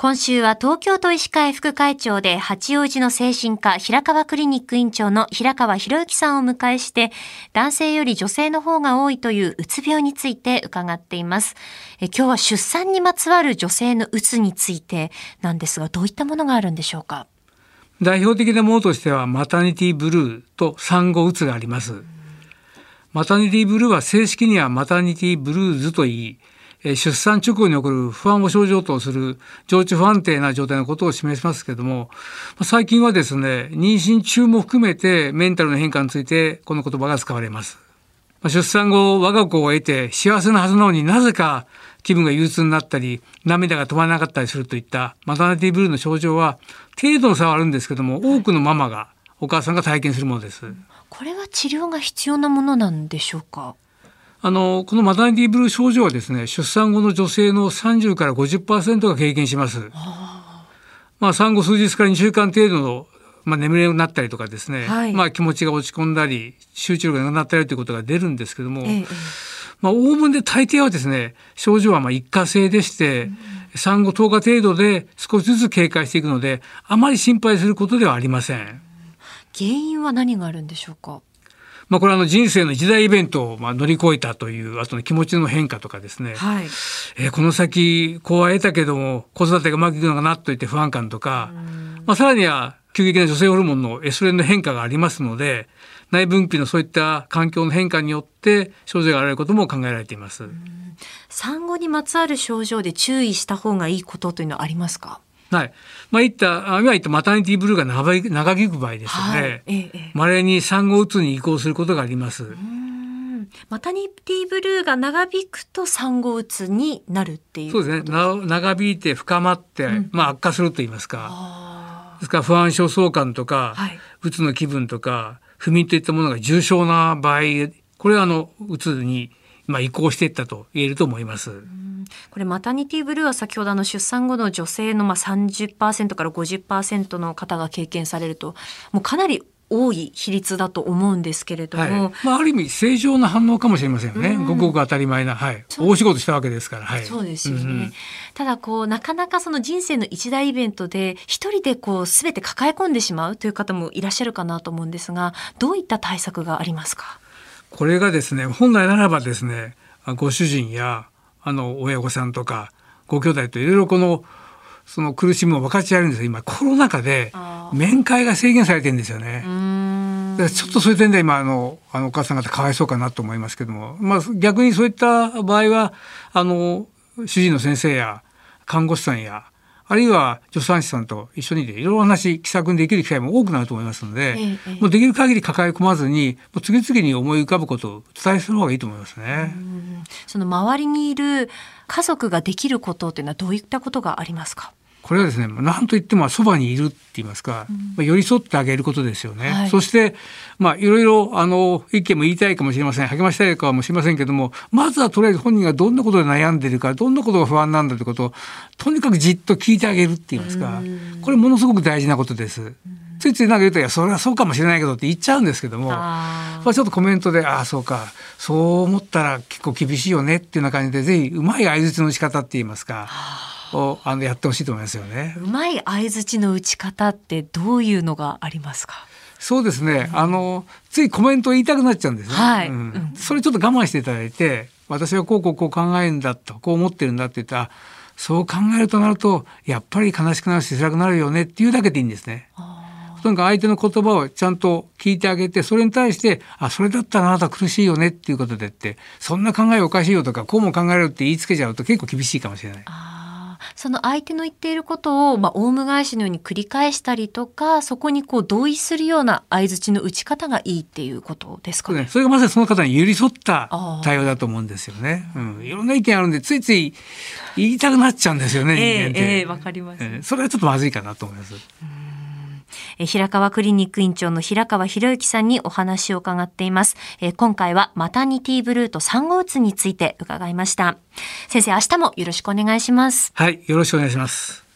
今週は東京都医師会副会長で八王子の精神科平川クリニック院長の平川博之さんを迎えして男性より女性の方が多いといううつ病について伺っています。え今日は出産にまつわる女性のうつについてなんですがどういったものがあるんでしょうか？代表的なものとしてはマタニティブルーと産後うつがあります。マタニティブルーは正式にはマタニティブルーズといい出産直後に起こる不安を症状とする情緒不安定な状態のことを示しますけれども最近はですね妊娠中も含めてメンタルの変化についてこの言葉が使われます。出産後我が子を得て幸せなはずなのになぜか気分が憂鬱になったり涙が止まらなかったりするといったマタニティブルーの症状は程度の差はあるんですけども多くのママがお母さんが体験するものです。これは治療が必要なものなんでしょうか？あのこのマタニティブルー症状はですね出産後の女性の30から50%が経験します。まあ産後数日から2週間程度のまあ、眠れなくなったりとかですね、はい、まあ、気持ちが落ち込んだり集中力がなくなったりということが出るんですけども、ええ、まあ、おおむね大抵はですね症状はまあ一過性でして、うん、産後10日程度で少しずつ警戒していくのであまり心配することではありません。原因は何があるんでしょうか？まあ、これはあの人生の一大イベントをまあ乗り越えたという後の気持ちの変化とかですね、はい、えー、この先こうは得たけども子育てがうまくいくのかなといって不安感とか、まあ、さらには急激な女性ホルモンのエストレンの変化がありますので内分泌のそういった環境の変化によって症状が現れることも考えられています。産後にまつわる症状で注意した方がいいことというのはありますか？はい。まあ、言った、今言ったマタニティブルーが長引く場合ですよね。ま、れ、に産後うつに移行することがあります。マタニティブルーが長引くと産後うつになるっていうそうですね。長引いて深まって、うん、まあ悪化すると言いますか。ですから不安症相関とか、はい、うつの気分とか、不眠といったものが重症な場合、これはあのうつにまあ移行していったと言えると思います。これマタニティブルーは先ほどあの出産後の女性のまあ30%から50%の方が経験されるともうかなり多い比率だと思うんですけれども、はい、まあ、ある意味正常な反応かもしれませんよね、ごくごく当たり前な、はい、大仕事したわけですから、はい、そうですよね、うん、ただこうなかなかその人生の一大イベントで一人でこう全て抱え込んでしまうという方もいらっしゃるかなと思うんですがどういった対策がありますか？これがですね本来ならばですねご主人やあの親御さんとかご兄弟といろいろこのその苦しみを分かち合えるんです今コロナ禍で面会が制限されてるんですよね。ちょっとそういう点で今あのあのお母さん方かわいそうかなと思いますけども、まあ、逆にそういった場合はあの主治医の先生や看護師さんやあるいは助産師さんと一緒にでいろいろ話気さくにできる機会も多くなると思いますので、ええ、もうできる限り抱え込まずにもう次々に思い浮かぶことを伝えする方がいいと思いますね。その周りにいる家族ができることというのはどういったことがありますか？これはですね何と言ってもそばにいるって言いますか、まあ、寄り添ってあげることですよね、はい、そしてまあいろいろあの意見も言いたいかもしれません。励ましたいかもしれませんけどもまずはとりあえず本人がどんなことで悩んでるかどんなことが不安なんだということをとにかくじっと聞いてあげるって言いますかこれものすごく大事なことです。ついついなんか言うと「いやそれはそうかもしれないけど」って言っちゃうんですけどもまあ、ちょっとコメントで「ああそうか。そう思ったら結構厳しいよね」っていうような感じでぜひうまい相づちの仕方って言いますか。をあのやってほしいと思いますよね。うまい相槌の打ち方ってどういうのがありますか？そうですね。あのついコメント言いたくなっちゃうんですね。はい、うん、それちょっと我慢していただいて、私はこうこうこう考えるんだと、こう思ってるんだって言ったら、そう考えるとなるとやっぱり悲しくなるし辛くなるよねっていうだけでいいんですね。とにかく相手の言葉をちゃんと聞いてあげてそれに対して「あそれだったらあなた苦しいよね」っていうことでってそんな考えおかしいよとかこうも考えるって言いつけちゃうと結構厳しいかもしれない。その相手の言っていることを、まあ、オウム返しのように繰り返したりとかそこにこう同意するような相槌の打ち方がいいっていうことですか？ね。それがまさにその方に寄り添った対応だと思うんですよね。うん、いろんな意見あるんでついつい言いたくなっちゃうんですよね。人間って。えー、えー、わかります、えー、それはちょっとまずいかなと思います。平川クリニック院長の平川博之さんにお話を伺っています。今回はマタニティブルーと産後うつについて伺いました。先生、明日もよろしくお願いします。はい、よろしくお願いします。